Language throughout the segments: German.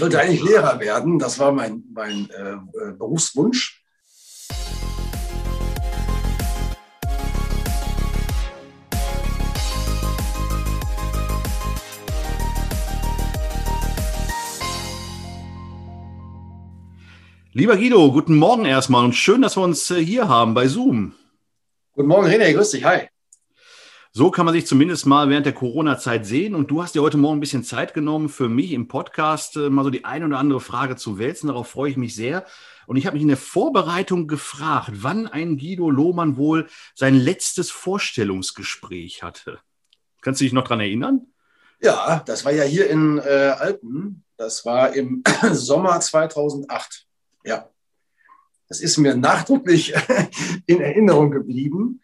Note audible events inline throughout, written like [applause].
Ich wollte eigentlich Lehrer werden, das war mein, mein äh, äh, Berufswunsch. Lieber Guido, guten Morgen erstmal und schön, dass wir uns äh, hier haben bei Zoom. Guten Morgen, René, grüß dich, hi. So kann man sich zumindest mal während der Corona-Zeit sehen. Und du hast dir heute Morgen ein bisschen Zeit genommen, für mich im Podcast äh, mal so die eine oder andere Frage zu wälzen. Darauf freue ich mich sehr. Und ich habe mich in der Vorbereitung gefragt, wann ein Guido Lohmann wohl sein letztes Vorstellungsgespräch hatte. Kannst du dich noch daran erinnern? Ja, das war ja hier in äh, Alpen. Das war im [clears throat] Sommer 2008. Ja, das ist mir nachdrücklich [laughs] in Erinnerung geblieben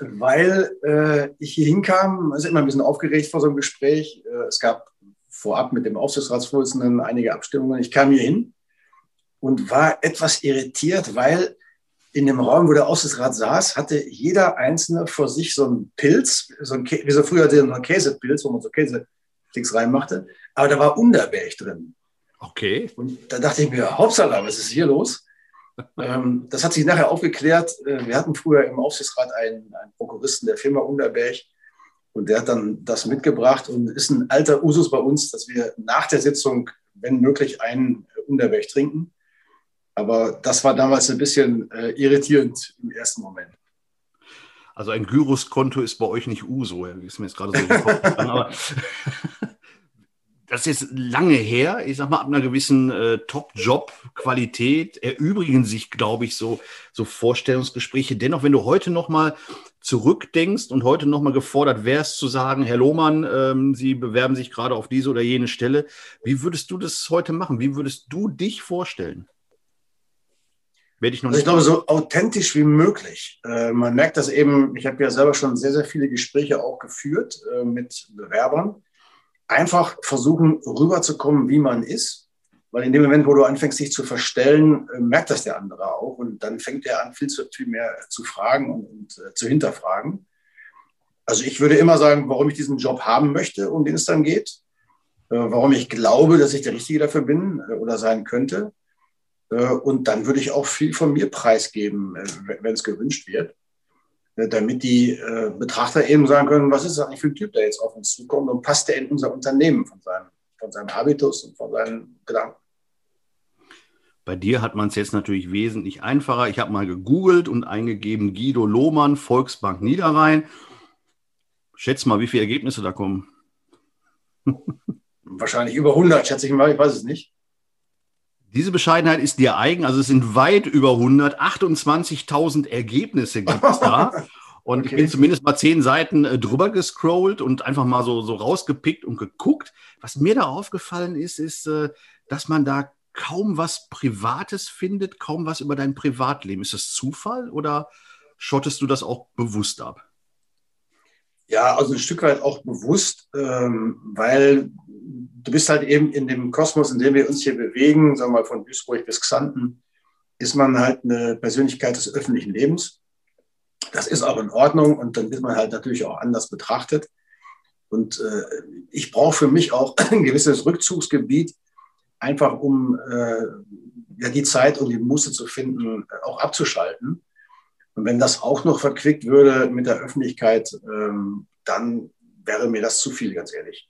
weil äh, ich hier hinkam, also immer ein bisschen aufgeregt vor so einem Gespräch. Äh, es gab vorab mit dem Aufsichtsratsvorsitzenden einige Abstimmungen. Ich kam hier hin und war etwas irritiert, weil in dem Raum, wo der Aufsichtsrat saß, hatte jeder Einzelne vor sich so einen Pilz, so ein wie so früher so einen Käsepilz, wo man so Käseklicks reinmachte, aber da war Unterberg drin. Okay. Und da dachte ich mir, Hauptsache, was ist hier los? Ähm, das hat sich nachher aufgeklärt. Äh, wir hatten früher im Aufsichtsrat einen, einen Prokuristen der Firma Unterberg und der hat dann das mitgebracht und ist ein alter Usus bei uns, dass wir nach der Sitzung, wenn möglich, einen Unterberg trinken. Aber das war damals ein bisschen äh, irritierend im ersten Moment. Also ein Gyrus-Konto ist bei euch nicht Uso, ist mir jetzt gerade so gekommen. [laughs] das ist lange her. Ich sag mal, ab einer gewissen äh, Top-Job-Qualität erübrigen sich, glaube ich, so, so Vorstellungsgespräche. Dennoch, wenn du heute nochmal zurückdenkst und heute nochmal gefordert wärst zu sagen, Herr Lohmann, ähm, Sie bewerben sich gerade auf diese oder jene Stelle, wie würdest du das heute machen? Wie würdest du dich vorstellen? Werde ich noch also ich glaube, so authentisch wie möglich. Äh, man merkt das eben, ich habe ja selber schon sehr, sehr viele Gespräche auch geführt äh, mit Bewerbern einfach versuchen, rüberzukommen, wie man ist. Weil in dem Moment, wo du anfängst, dich zu verstellen, äh, merkt das der andere auch. Und dann fängt er an, viel, zu, viel mehr zu fragen und, und äh, zu hinterfragen. Also ich würde immer sagen, warum ich diesen Job haben möchte, um den es dann geht. Äh, warum ich glaube, dass ich der Richtige dafür bin äh, oder sein könnte. Äh, und dann würde ich auch viel von mir preisgeben, äh, wenn es gewünscht wird. Ne, damit die äh, Betrachter eben sagen können, was ist das eigentlich für ein Typ, der jetzt auf uns zukommt und passt der in unser Unternehmen von seinem, von seinem Habitus und von seinen Gedanken. Bei dir hat man es jetzt natürlich wesentlich einfacher. Ich habe mal gegoogelt und eingegeben Guido Lohmann, Volksbank Niederrhein. Schätz mal, wie viele Ergebnisse da kommen. Wahrscheinlich über 100, schätze ich mal, ich weiß es nicht. Diese Bescheidenheit ist dir eigen. Also es sind weit über 100, 28.000 Ergebnisse gibt es da. [laughs] Und okay. ich bin zumindest mal zehn Seiten äh, drüber gescrollt und einfach mal so, so rausgepickt und geguckt. Was mir da aufgefallen ist, ist, äh, dass man da kaum was Privates findet, kaum was über dein Privatleben. Ist das Zufall oder schottest du das auch bewusst ab? Ja, also ein Stück weit auch bewusst, ähm, weil du bist halt eben in dem Kosmos, in dem wir uns hier bewegen, sagen wir mal von Duisburg bis Xanten, ist man halt eine Persönlichkeit des öffentlichen Lebens. Das ist auch in Ordnung und dann wird man halt natürlich auch anders betrachtet. Und äh, ich brauche für mich auch [clears throat] ein gewisses Rückzugsgebiet, einfach um äh, ja, die Zeit und die Muße zu finden, äh, auch abzuschalten. Und wenn das auch noch verquickt würde mit der Öffentlichkeit, ähm, dann wäre mir das zu viel, ganz ehrlich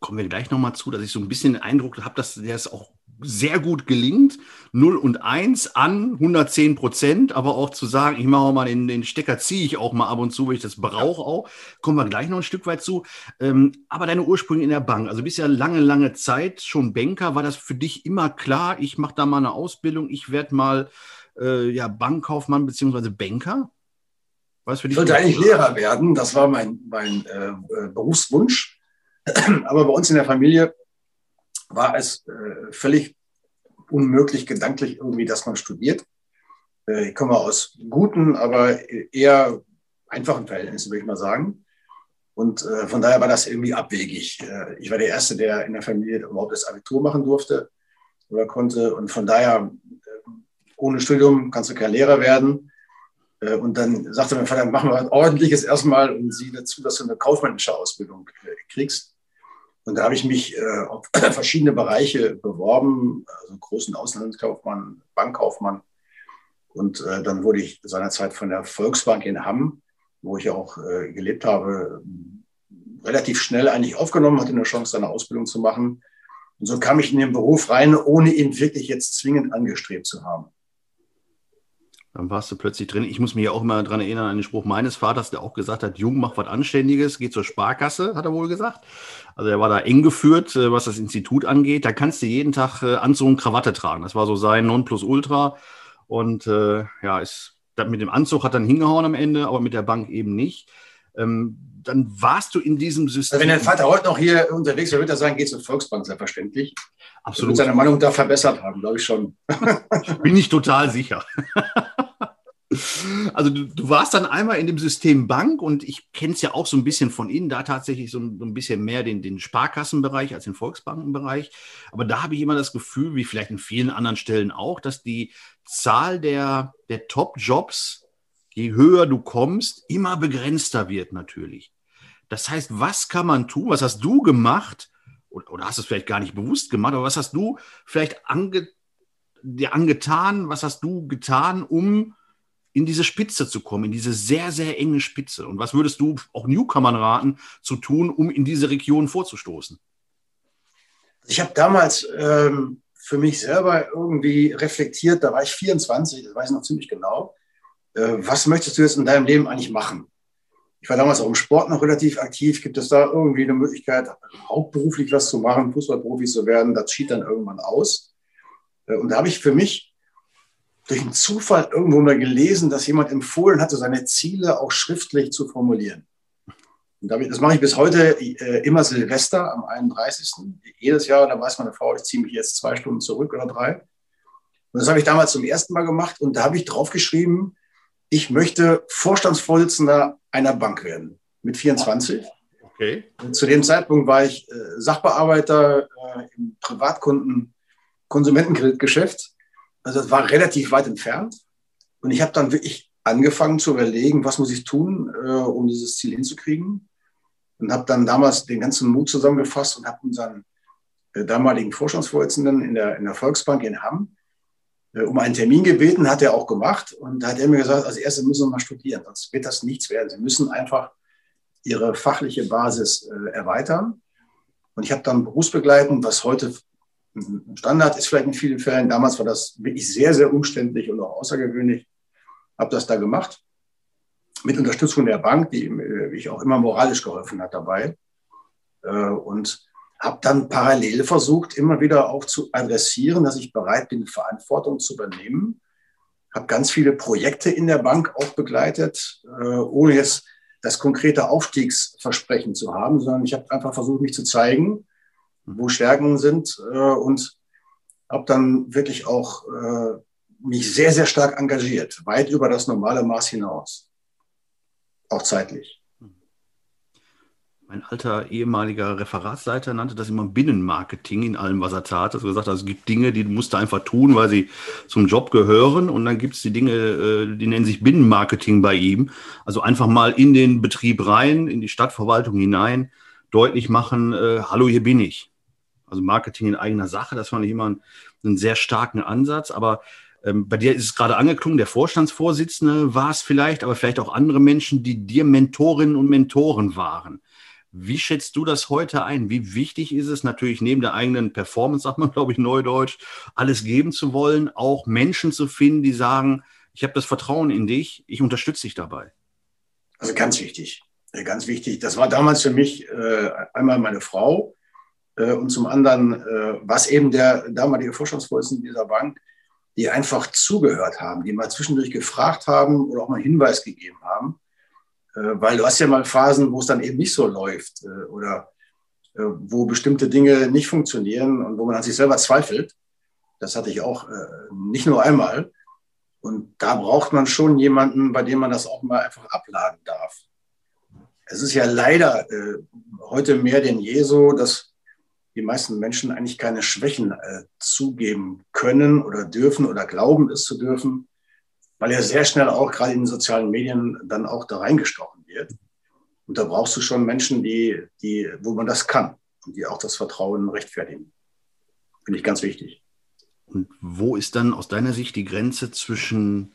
kommen wir gleich nochmal zu, dass ich so ein bisschen den Eindruck habe, dass der es auch sehr gut gelingt. 0 und 1 an 110 Prozent, aber auch zu sagen, ich mache mal den, den Stecker, ziehe ich auch mal ab und zu, weil ich das brauche auch. Kommen wir gleich noch ein Stück weit zu. Ähm, aber deine Ursprünge in der Bank, also bist ja lange, lange Zeit schon Banker. War das für dich immer klar, ich mache da mal eine Ausbildung, ich werde mal äh, ja, Bankkaufmann bzw. Banker? Was für ich wollte eigentlich Lehrer werden, das war mein, mein äh, äh Berufswunsch. [clears throat] Aber bei uns in der Familie war es äh, völlig unmöglich gedanklich irgendwie, dass man studiert. Äh, ich komme aus guten, aber eher einfachen Verhältnissen, würde ich mal sagen. Und äh, von daher war das irgendwie abwegig. Äh, ich war der Erste, der in der Familie überhaupt das Abitur machen durfte oder konnte. Und von daher, ohne Studium kannst du kein Lehrer werden. Äh, und dann sagte mein Vater, machen wir ein ordentliches erstmal und sieh dazu, dass du eine kaufmännische Ausbildung kriegst. Und da habe ich mich äh, auf [clears throat] verschiedene Bereiche beworben, also großen Auslandskaufmann, Bankkaufmann. Und äh, dann wurde ich seinerzeit von der Volksbank in Hamm, wo ich auch äh, gelebt habe, relativ schnell eigentlich aufgenommen, hatte eine Chance, eine Ausbildung zu machen. Und so kam ich in den Beruf rein, ohne ihn wirklich jetzt zwingend angestrebt zu haben. Dann warst du plötzlich drin. Ich muss mich ja auch immer daran erinnern an den Spruch meines Vaters, der auch gesagt hat, Jung, mach was Anständiges, geht zur Sparkasse, hat er wohl gesagt. Also er war da eng geführt, äh, was das Institut angeht. Da kannst du jeden Tag äh, Anzug und Krawatte tragen. Das war so sein Nonplusultra. Und äh, ja, ist, mit dem Anzug hat dann hingehauen am Ende, aber mit der Bank eben nicht. Ähm, dann warst du in diesem System. Also wenn dein Vater heute noch hier unterwegs wäre, würde er sagen, geht zur Volksbank, selbstverständlich. Absolut. Er seine Meinung da verbessert haben, glaube ich schon. Bin ich total sicher. [laughs] Also du, du, warst dann einmal in dem System Bank und ich kenne es ja auch so ein bisschen von innen, da tatsächlich so ein, so ein bisschen mehr den, den Sparkassenbereich als den Volksbankenbereich. Aber da habe ich immer das Gefühl, wie vielleicht in vielen anderen Stellen auch, dass die Zahl der, der Top-Jobs, je höher du kommst, immer begrenzter wird natürlich. Das heißt, was kann man tun? Was hast du gemacht? Oder, oder hast du es vielleicht gar nicht bewusst gemacht, aber was hast du vielleicht ange, dir angetan? Was hast du getan, um in diese Spitze zu kommen, in diese sehr, sehr enge Spitze? Und was würdest du auch Newcomern raten, zu tun, um in diese Region vorzustoßen? Ich habe damals ähm, für mich selber irgendwie reflektiert, da war ich 24, das weiß ich noch ziemlich genau. Äh, was möchtest du jetzt in deinem Leben eigentlich machen? Ich war damals auch im Sport noch relativ aktiv. Gibt es da irgendwie eine Möglichkeit, hauptberuflich was zu machen, Fußballprofi zu werden? Das schied dann irgendwann aus. Äh, und da habe ich für mich durch einen Zufall irgendwo mal gelesen, dass jemand empfohlen hatte, seine Ziele auch schriftlich zu formulieren. Und das mache ich bis heute äh, immer Silvester am 31. Jedes Jahr, da weiß meine Frau, ich ziehe mich jetzt zwei Stunden zurück oder drei. Und das habe ich damals zum ersten Mal gemacht und da habe ich draufgeschrieben, ich möchte Vorstandsvorsitzender einer Bank werden mit 24. Okay. Zu dem Zeitpunkt war ich äh, Sachbearbeiter äh, im Privatkunden Konsumentenkreditgeschäft also das war relativ weit entfernt. Und ich habe dann wirklich angefangen zu überlegen, was muss ich tun, äh, um dieses Ziel hinzukriegen. Und habe dann damals den ganzen Mut zusammengefasst und habe unseren äh, damaligen Vorstandsvorsitzenden in der, in der Volksbank in Hamm um einen Termin gebeten, hat er auch gemacht. Und da hat er mir gesagt, als erstes müssen Sie mal studieren, sonst wird das nichts werden. Sie müssen einfach Ihre fachliche Basis äh, erweitern. Und ich habe dann berufsbegleitend, was heute Standard ist vielleicht in vielen Fällen. Damals war das wirklich sehr, sehr umständlich und auch außergewöhnlich. Habe das da gemacht. Mit Unterstützung der Bank, die mich auch immer moralisch geholfen hat dabei. Äh, und habe dann parallel versucht, immer wieder auch zu adressieren, dass ich bereit bin, Verantwortung zu übernehmen. Habe ganz viele Projekte in der Bank auch begleitet, äh, ohne jetzt das konkrete Aufstiegsversprechen zu haben, sondern ich habe einfach versucht, mich zu zeigen wo Stärken sind äh, und habe dann wirklich auch äh, mich sehr, sehr stark engagiert, weit über das normale Maß hinaus, auch zeitlich. Mein alter ehemaliger Referatsleiter nannte das immer Binnenmarketing in allem, was er tat. Also gesagt, es gibt Dinge, die musst du einfach tun, weil sie zum Job gehören. Und dann gibt es die Dinge, äh, die nennen sich Binnenmarketing bei ihm. Also einfach mal in den Betrieb rein, in die Stadtverwaltung hinein, deutlich machen, äh, hallo, hier bin ich. Also Marketing in eigener Sache, das fand ich immer einen, einen sehr starken Ansatz. Aber ähm, bei dir ist es gerade angeklungen, der Vorstandsvorsitzende war es vielleicht, aber vielleicht auch andere Menschen, die dir Mentorinnen und Mentoren waren. Wie schätzt du das heute ein? Wie wichtig ist es natürlich neben der eigenen Performance, sagt man, [laughs] glaube ich, neudeutsch, alles geben zu wollen, auch Menschen zu finden, die sagen, ich habe das Vertrauen in dich, ich unterstütze dich dabei? Also ganz wichtig, ganz wichtig. Das war damals für mich äh, einmal meine Frau, äh, und zum anderen, äh, was eben der damalige Vorstandsvorsitzende dieser Bank, die einfach zugehört haben, die mal zwischendurch gefragt haben oder auch mal Hinweis gegeben haben. Äh, weil du hast ja mal Phasen, wo es dann eben nicht so läuft oder wo bestimmte Dinge nicht funktionieren und wo man an sich selber zweifelt. Das hatte ich auch nicht nur einmal. Und da braucht man schon jemanden, bei dem man das auch mal einfach abladen darf. Es ist ja leider heute mehr denn je so, dass die meisten Menschen eigentlich keine Schwächen äh, zugeben können oder dürfen oder glauben es zu dürfen, weil ja sehr schnell auch gerade in den sozialen Medien dann auch da reingestochen wird. Und da brauchst du schon Menschen, die, die, wo man das kann. und die auch das Vertrauen rechtfertigen. Finde ich ganz wichtig. Und wo ist dann aus deiner Sicht die Grenze zwischen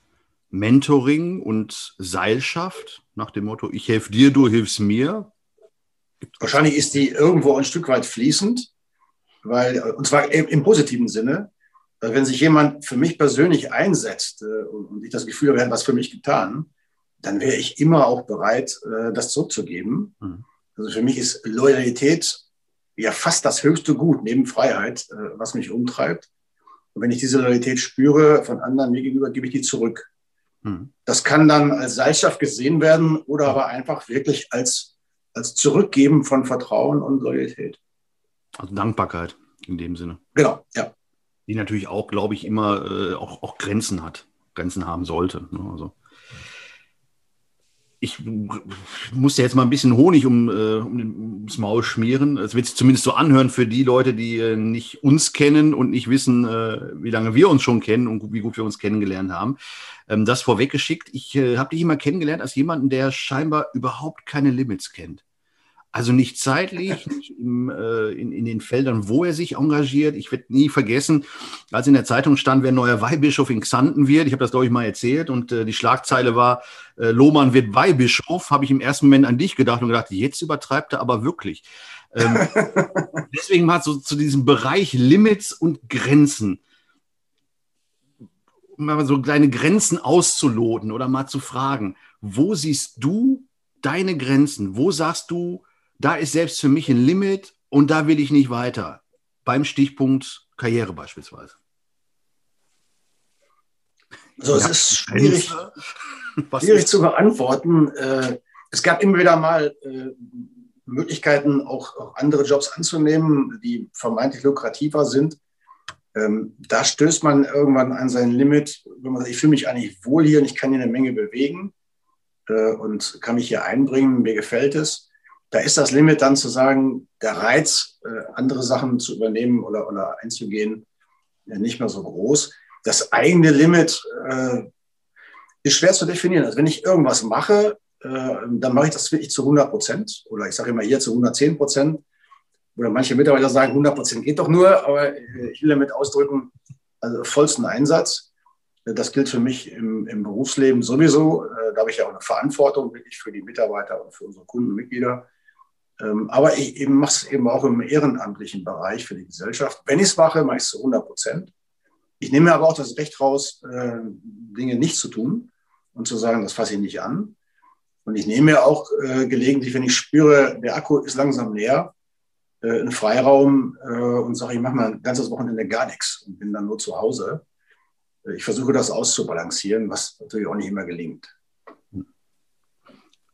Mentoring und Seilschaft? Nach dem Motto, ich helfe dir, du hilfst mir? Wahrscheinlich ist die irgendwo ein Stück weit fließend, weil, und zwar im positiven Sinne, wenn sich jemand für mich persönlich einsetzt äh, und ich das Gefühl habe, er hat was für mich getan, dann wäre ich immer auch bereit, äh, das zurückzugeben. Mhm. Also für mich ist Loyalität ja fast das höchste Gut neben Freiheit, äh, was mich umtreibt. Und wenn ich diese Loyalität spüre von anderen mir gegenüber, gebe ich die zurück. Mhm. Das kann dann als Seilschaft gesehen werden oder aber einfach wirklich als, als Zurückgeben von Vertrauen und Loyalität. Also Dankbarkeit in dem Sinne. Genau, ja. Die natürlich auch, glaube ich, immer äh, auch, auch Grenzen hat, Grenzen haben sollte. Ne? Also ich musste jetzt mal ein bisschen Honig um, äh, um das Maul schmieren. Es wird sich zumindest so anhören für die Leute, die äh, nicht uns kennen und nicht wissen, äh, wie lange wir uns schon kennen und wie gut wir uns kennengelernt haben. Ähm, das vorweggeschickt. Ich äh, habe dich immer kennengelernt als jemanden, der scheinbar überhaupt keine Limits kennt. Also nicht zeitlich, [laughs] nicht im, äh, in, in den Feldern, wo er sich engagiert. Ich werde nie vergessen, als in der Zeitung stand, wer neuer Weihbischof in Xanten wird. Ich habe das, glaube ich, mal erzählt. Und äh, die Schlagzeile war, äh, Lohmann wird Weihbischof. Habe ich im ersten Moment an dich gedacht und gedacht, jetzt übertreibt er aber wirklich. Ähm, [laughs] deswegen mal so zu diesem Bereich Limits und Grenzen. Mal so kleine Grenzen auszuloten oder mal zu fragen, wo siehst du deine Grenzen? Wo sagst du, da ist selbst für mich ein Limit und da will ich nicht weiter. Beim Stichpunkt Karriere beispielsweise. Also es ist schwierig, [laughs] schwierig zu beantworten. Äh, es gab immer wieder mal äh, Möglichkeiten, auch, auch andere Jobs anzunehmen, die vermeintlich lukrativer sind. Ähm, da stößt man irgendwann an sein Limit, wenn man sagt, ich fühle mich eigentlich wohl hier und ich kann hier eine Menge bewegen äh, und kann mich hier einbringen, mir gefällt es da ist das Limit dann zu sagen, der Reiz, äh, andere Sachen zu übernehmen oder, oder einzugehen, äh, nicht mehr so groß. Das eigene Limit äh, ist schwer zu definieren. Also wenn ich irgendwas mache, äh, dann mache ich das wirklich zu 100 Prozent oder ich sage immer hier zu 110 Prozent. Oder manche Mitarbeiter sagen, 100 Prozent geht doch nur, aber äh, ich will damit ausdrücken, also vollsten Einsatz. Das gilt für mich im, im Berufsleben sowieso. Äh, da habe ich ja auch eine Verantwortung wirklich für die Mitarbeiter und für unsere Kundenmitglieder. Ähm, aber ich mache es eben auch im ehrenamtlichen Bereich für die Gesellschaft. Wenn ich es mache, mache ich es zu 100 Prozent. Ich nehme mir aber auch das Recht raus, äh, Dinge nicht zu tun und zu sagen, das fasse ich nicht an. Und ich nehme mir auch äh, gelegentlich, wenn ich spüre, der Akku ist langsam leer, äh, einen Freiraum und sage, ich mache mal ein ganzes Wochenende gar nichts und bin dann nur zu Hause. Ich versuche das auszubalancieren, was natürlich auch nicht immer gelingt.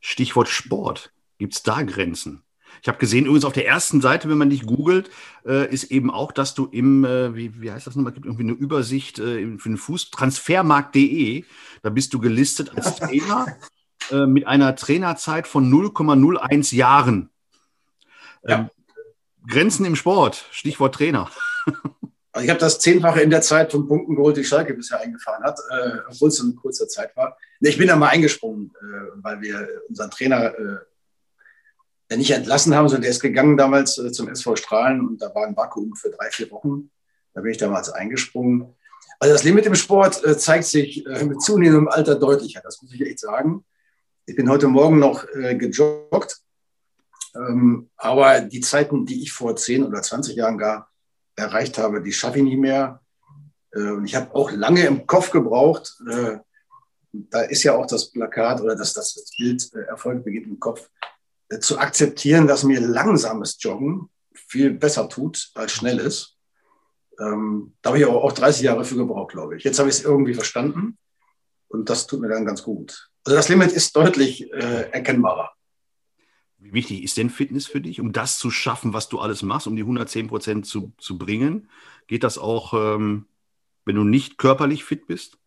Stichwort Sport. Gibt es da Grenzen? Ich habe gesehen, übrigens auf der ersten Seite, wenn man dich googelt, äh, ist eben auch, dass du im, äh, wie, wie heißt das nochmal, gibt irgendwie eine Übersicht äh, für den Fuß, transfermarkt.de, da bist du gelistet als Trainer äh, mit einer Trainerzeit von 0,01 Jahren. Ja. Ähm, Grenzen im Sport, Stichwort Trainer. Also ich habe das Zehnfache in der Zeit von Punkten geholt, die Schalke bisher eingefahren hat, äh, obwohl es eine kurze Zeit war. Ich bin da mal eingesprungen, äh, weil wir unseren Trainer äh, nicht entlassen haben, sondern der ist gegangen damals äh, zum SV Strahlen und da war ein Vakuum für drei, vier Wochen. Da bin ich damals eingesprungen. Also das Limit im Sport äh, zeigt sich äh, mit zunehmendem Alter deutlicher, das muss ich echt sagen. Ich bin heute Morgen noch gejoggt, ähm, aber die Zeiten, die ich vor 10 oder 20 Jahren gar erreicht habe, die schaffe ich nicht mehr. und ich habe auch lange im Kopf gebraucht. da ist ja auch das Plakat oder das, das Bild Erfolg beginnt im Kopf zu akzeptieren, dass mir langsames Joggen viel besser tut als schnelles. Ähm, da habe ich aber auch 30 Jahre für gebraucht, glaube ich. Jetzt habe ich es irgendwie verstanden und das tut mir dann ganz gut. Also das Limit ist deutlich äh, erkennbarer. Wie wichtig ist denn Fitness für dich, um das zu schaffen, was du alles machst, um die 110 Prozent zu, zu bringen? Geht das auch, ähm, wenn du nicht körperlich fit bist?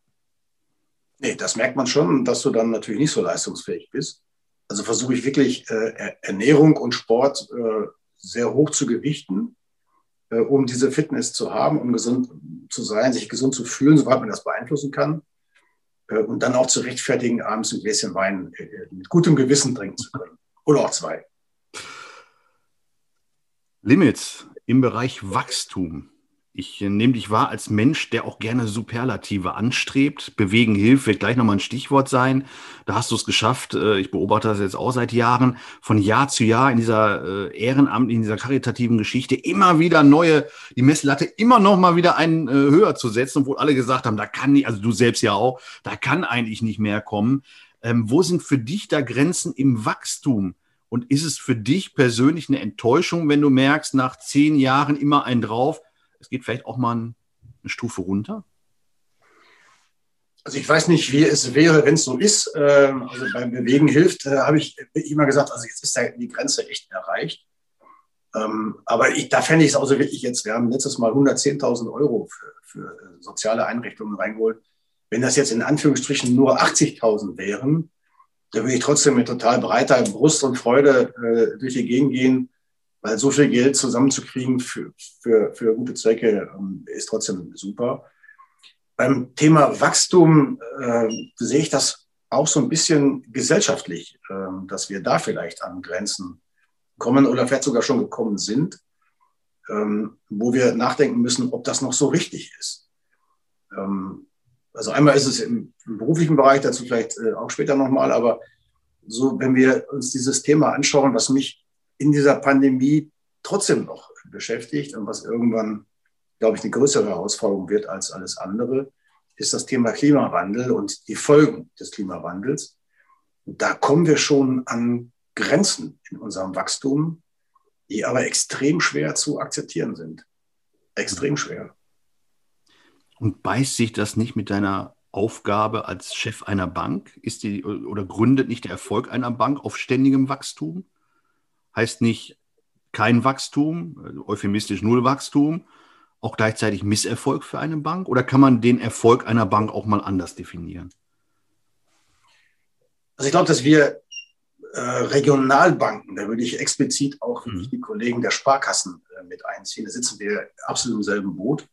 Nee, das merkt man schon, dass du dann natürlich nicht so leistungsfähig bist. Also versuche ich wirklich äh, Ernährung und Sport äh, sehr hoch zu gewichten, äh, um diese Fitness zu haben, um gesund zu sein, sich gesund zu fühlen, soweit man das beeinflussen kann. Äh, und dann auch zu rechtfertigen, abends ein Gläschen Wein äh, äh, mit gutem Gewissen trinken zu können. Oder auch zwei. Limits im Bereich Wachstum. Ich äh, nehme dich wahr als Mensch, der auch gerne Superlative anstrebt. Bewegen hilft, wird gleich nochmal ein Stichwort sein. Da hast du es geschafft. Äh, ich beobachte das jetzt auch seit Jahren, von Jahr zu Jahr in dieser äh, Ehrenamt, in dieser karitativen Geschichte immer wieder neue, die Messlatte immer noch mal wieder einen höher zu setzen, obwohl alle gesagt haben, da kann nicht, also du selbst ja auch, da kann eigentlich nicht mehr kommen. Ähm, wo sind für dich da Grenzen im Wachstum? Und ist es für dich persönlich eine Enttäuschung, wenn du merkst, nach zehn Jahren immer ein drauf, es geht vielleicht auch mal eine Stufe runter? Also ich weiß nicht, wie es wäre, wenn es so ist. Ähm, also beim Bewegen hilft, äh, habe ich immer gesagt, also jetzt ist die Grenze echt erreicht. Ähm, aber ich, da fände ich es auch so wirklich jetzt, wir haben letztes Mal 110.000 Euro für, für äh, soziale Einrichtungen reingeholt. Wenn das jetzt in Anführungsstrichen nur 80.000 wären, dann würde ich trotzdem mit total breiter Brust und Freude äh, durch die Gegend gehen weil so viel Geld zusammenzukriegen für, für, für gute Zwecke ähm, ist trotzdem super. Beim Thema Wachstum äh, sehe ich das auch so ein bisschen gesellschaftlich, äh, dass wir da vielleicht an Grenzen kommen oder vielleicht sogar schon gekommen sind, ähm, wo wir nachdenken müssen, ob das noch so richtig ist. Ähm, also einmal ist es im, beruflichen Bereich, dazu vielleicht äh, auch später nochmal, aber so, wenn wir uns dieses Thema anschauen, was mich in dieser Pandemie trotzdem noch beschäftigt und was irgendwann, glaube ich, eine größere Herausforderung wird als alles andere, ist das Thema Klimawandel und die Folgen des Klimawandels. Und da kommen wir schon an Grenzen in unserem Wachstum, die aber extrem schwer zu akzeptieren sind. Extrem schwer. Und beißt sich das nicht mit deiner Aufgabe als Chef einer Bank? Ist die oder gründet nicht der Erfolg einer Bank auf ständigem Wachstum? Heißt nicht kein Wachstum, euphemistisch Nullwachstum, auch gleichzeitig Misserfolg für eine Bank? Oder kann man den Erfolg einer Bank auch mal anders definieren? Also ich glaube, dass wir äh, Regionalbanken, da würde ich explizit auch mhm. die Kollegen der Sparkassen äh, mit einziehen, da sitzen wir absolut im selben Boot,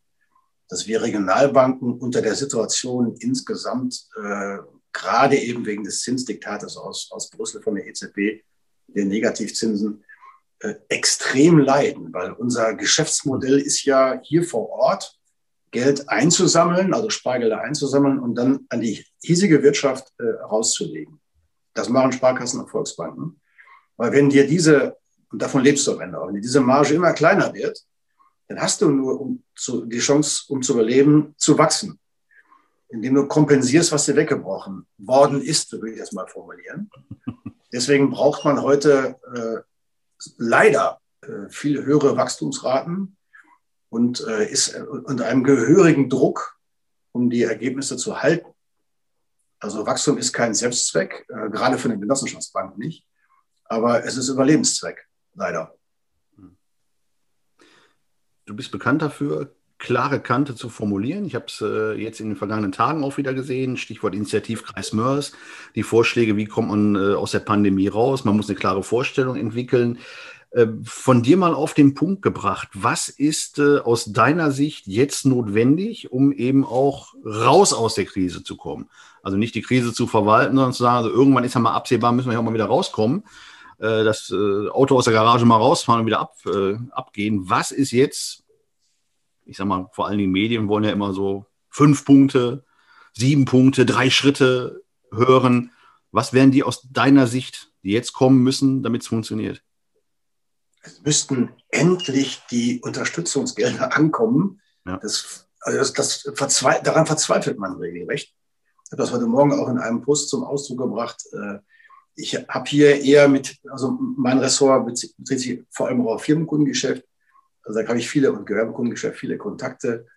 dass wir Regionalbanken unter der Situation insgesamt, äh, gerade eben wegen des Zinsdiktates aus, aus Brüssel von der EZB, den Negativzinsen äh, extrem leiden, weil unser Geschäftsmodell ist ja hier vor Ort Geld einzusammeln, also Spargelder einzusammeln und dann an die hiesige Wirtschaft äh, rauszulegen. Das machen Sparkassen und Volksbanken. Weil wenn dir diese, und davon lebst du am Ende auch, wenn diese Marge immer kleiner wird, dann hast du nur um zu, die Chance, um zu überleben, zu wachsen. Indem du kompensierst, was dir weggebrochen worden ist, würde ich das mal formulieren. Deswegen braucht man heute äh, leider äh, viel höhere Wachstumsraten und äh, ist unter einem gehörigen Druck, um die Ergebnisse zu halten. Also Wachstum ist kein Selbstzweck, äh, gerade für eine Genossenschaftsbank nicht, aber es ist Überlebenszweck, leider. Du bist bekannt dafür, klare Kante zu formulieren. Ich habe es äh, jetzt in den vergangenen Tagen auch wieder gesehen. Stichwort Initiativkreis Mörs. Die Vorschläge, wie kommt man äh, aus der Pandemie raus? Man muss eine klare Vorstellung entwickeln. Äh, von dir mal auf den Punkt gebracht. Was ist äh, aus deiner Sicht jetzt notwendig, um eben auch raus aus der Krise zu kommen? Also nicht die Krise zu verwalten, sondern zu sagen, also irgendwann ist ja mal absehbar, müssen wir ja auch mal wieder rauskommen äh, das Auto aus der Garage mal rausfahren und wieder ab, äh, abgehen. Was ist jetzt ich sag mal, vor allen Dingen Medien wollen ja immer so fünf Punkte, sieben Punkte, drei Schritte hören. Was wären die aus deiner Sicht, die jetzt kommen müssen, damit es funktioniert? Es müssten endlich die Unterstützungsgelder ankommen. Ja. Das, also das, das verzwe daran verzweifelt man regelrecht. Ich habe das heute Morgen auch in einem Post zum Ausdruck gebracht. Äh, ich habe hier eher mit, also mein Ressort bezieht sich vor allem auch auf Firmenkundengeschäft. Also da habe ich viele und Gewerbekundengeschäft, viele Kontakte.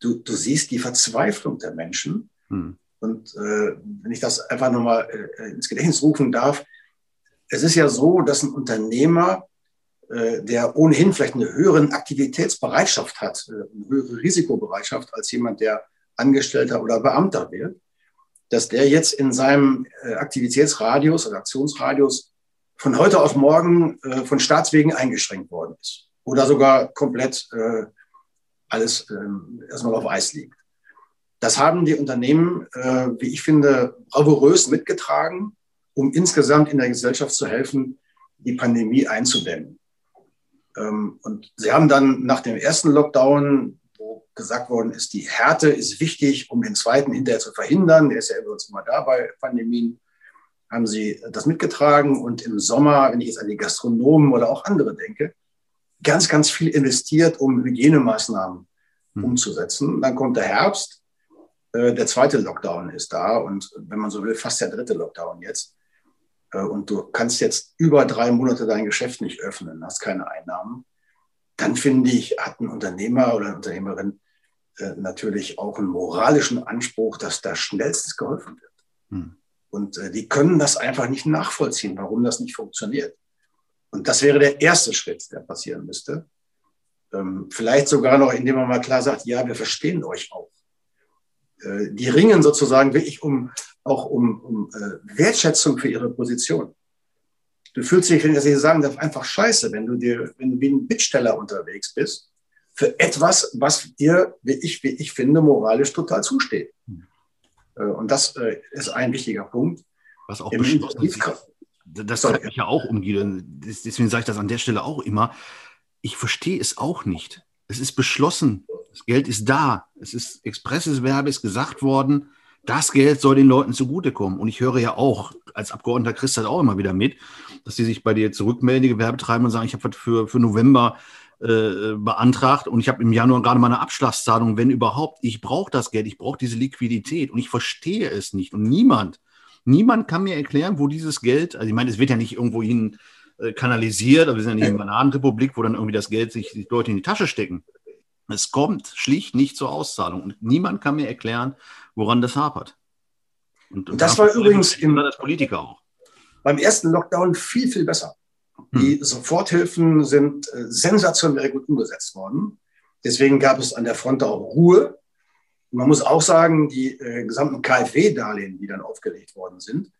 Du, du siehst die Verzweiflung der Menschen. Hm. Und äh, wenn ich das einfach nochmal äh, ins Gedächtnis rufen darf, es ist ja so, dass ein Unternehmer, äh, der ohnehin vielleicht eine höhere Aktivitätsbereitschaft hat, äh, eine höhere Risikobereitschaft als jemand, der Angestellter oder Beamter wird, dass der jetzt in seinem äh, Aktivitätsradius oder Aktionsradius von heute auf morgen äh, von Staatswegen eingeschränkt worden ist oder sogar komplett äh, alles äh, erstmal auf Eis liegt. Das haben die Unternehmen, äh, wie ich finde, bravourös mitgetragen, um insgesamt in der Gesellschaft zu helfen, die Pandemie einzudämmen. Ähm, und sie haben dann nach dem ersten Lockdown, wo gesagt worden ist, die Härte ist wichtig, um den zweiten hinterher zu verhindern, der ist ja übrigens immer da bei Pandemien, haben sie das mitgetragen. Und im Sommer, wenn ich jetzt an die Gastronomen oder auch andere denke, ganz, ganz viel investiert, um Hygienemaßnahmen hm. umzusetzen. Dann kommt der Herbst, äh, der zweite Lockdown ist da und wenn man so will, fast der dritte Lockdown jetzt. Äh, und du kannst jetzt über drei Monate dein Geschäft nicht öffnen, hast keine Einnahmen. Dann finde ich, hat ein Unternehmer oder eine Unternehmerin äh, natürlich auch einen moralischen Anspruch, dass da schnellstens geholfen wird. Hm. Und äh, die können das einfach nicht nachvollziehen, warum das nicht funktioniert. Und das wäre der erste Schritt, der passieren müsste. Ähm, vielleicht sogar noch, indem man mal klar sagt, ja, wir verstehen euch auch. Äh, die ringen sozusagen wirklich um, auch um, um äh, Wertschätzung für ihre Position. Du fühlst dich, wenn ich das sagen darf, einfach scheiße, wenn du dir, wenn du wie ein Bittsteller unterwegs bist, für etwas, was dir, wie ich, wie ich finde, moralisch total zusteht. Hm. Äh, und das ist ein wichtiger Punkt. Was auch beschlossen ist das treibt mich ja auch um, Deswegen sage ich das an der Stelle auch immer. Ich verstehe es auch nicht. Es ist beschlossen. Das Geld ist da. Es ist expresses Verbes gesagt worden. Das Geld soll den Leuten zugutekommen. Und ich höre ja auch, als Abgeordneter Christ auch immer wieder mit, dass die sich bei dir zurückmelden, die Gewerbetreiber, und sagen, ich habe was für, für November äh, beantragt und ich habe im Januar gerade meine Abschlagszahlung, wenn überhaupt. Ich brauche das Geld, ich brauche diese Liquidität und ich verstehe es nicht. Und niemand Niemand kann mir erklären, wo dieses Geld, also ich meine, es wird ja nicht irgendwo hin äh, kanalisiert, aber wir sind ja nicht in einer Bananenrepublik, wo dann irgendwie das Geld sich die Leute in die Tasche stecken. Es kommt schlicht nicht zur Auszahlung und niemand kann mir erklären, woran das hapert. Und, und das war übrigens im, das Politiker auch. beim ersten Lockdown viel, viel besser. Hm. Die Soforthilfen sind äh, sensationell gut umgesetzt worden. Deswegen gab es an der Front auch Ruhe. Man muss auch sagen, die äh, gesamten KfW-Darlehen, die dann aufgelegt worden sind,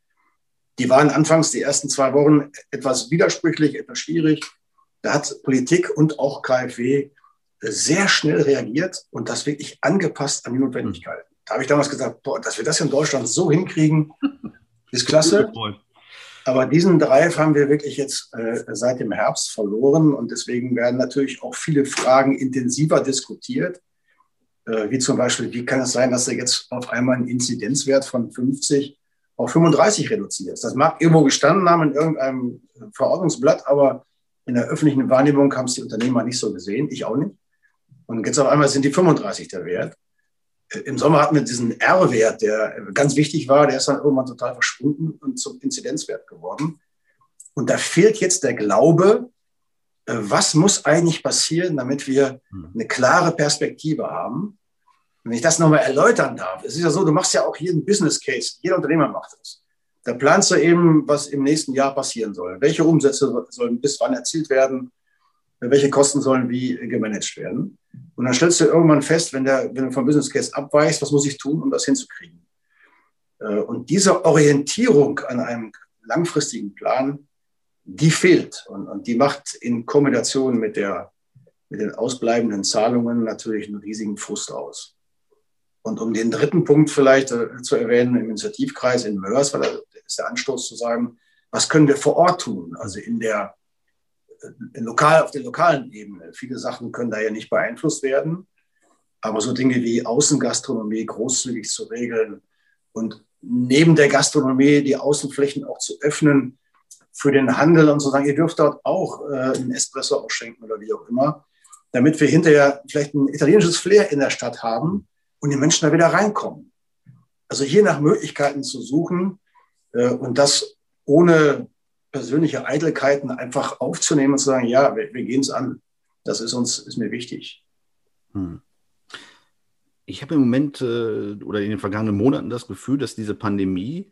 die waren anfangs die ersten zwei Wochen etwas widersprüchlich, etwas schwierig. Da hat Politik und auch KfW sehr schnell reagiert und das wirklich angepasst an die Notwendigkeiten. Da habe ich damals gesagt, boah, dass wir das in Deutschland so hinkriegen, [laughs] ist klasse. Aber diesen Drive haben wir wirklich jetzt äh, seit dem Herbst verloren und deswegen werden natürlich auch viele Fragen intensiver diskutiert. Äh, wie zum Beispiel, wie kann es sein, dass er jetzt auf einmal einen Inzidenzwert von 50 auf 35 reduziert? Das mag irgendwo gestanden haben in irgendeinem Verordnungsblatt, aber in der öffentlichen Wahrnehmung haben es die Unternehmer nicht so gesehen, ich auch nicht. Und jetzt auf einmal sind die 35 der Wert. Äh, Im Sommer hatten wir diesen R-Wert, der ganz wichtig war, der ist dann irgendwann total verschwunden und zum Inzidenzwert geworden. Und da fehlt jetzt der Glaube, was muss eigentlich passieren, damit wir hm. eine klare Perspektive haben. Wenn ich das nochmal erläutern darf, es ist ja so, du machst ja auch hier einen Business Case, jeder Unternehmer macht das. Da planst du eben, was im nächsten Jahr passieren soll. Welche Umsätze sollen bis wann erzielt werden? Welche Kosten sollen wie gemanagt werden? Und dann stellst du irgendwann fest, wenn, der, wenn du vom Business Case abweichst, was muss ich tun, um das hinzukriegen? Äh, und diese Orientierung an einem langfristigen Plan, die fehlt. Und, und die macht in Kombination mit, der, mit den ausbleibenden Zahlungen natürlich einen riesigen Frust aus. Und um den dritten Punkt vielleicht äh, zu erwähnen, im Initiativkreis in Mörs, weil da ist der Anstoß zu sagen, was können wir vor Ort tun? Also in der, äh, lokal, auf der lokalen Ebene. Viele Sachen können da ja nicht beeinflusst werden. Aber so Dinge wie Außengastronomie großzügig zu regeln und neben der Gastronomie die Außenflächen auch zu öffnen, für den Handel und zu sagen, ihr dürft dort auch äh, einen Espresso ausschenken oder wie auch immer, damit wir hinterher vielleicht ein italienisches Flair in der Stadt haben und die Menschen da wieder reinkommen. Also hier nach Möglichkeiten zu suchen äh, und das ohne persönliche Eitelkeiten einfach aufzunehmen und zu sagen, ja, wir, wir gehen es an. Das ist uns, ist mir wichtig. Hm. Ich habe im Moment äh, oder in den vergangenen Monaten das Gefühl, dass diese Pandemie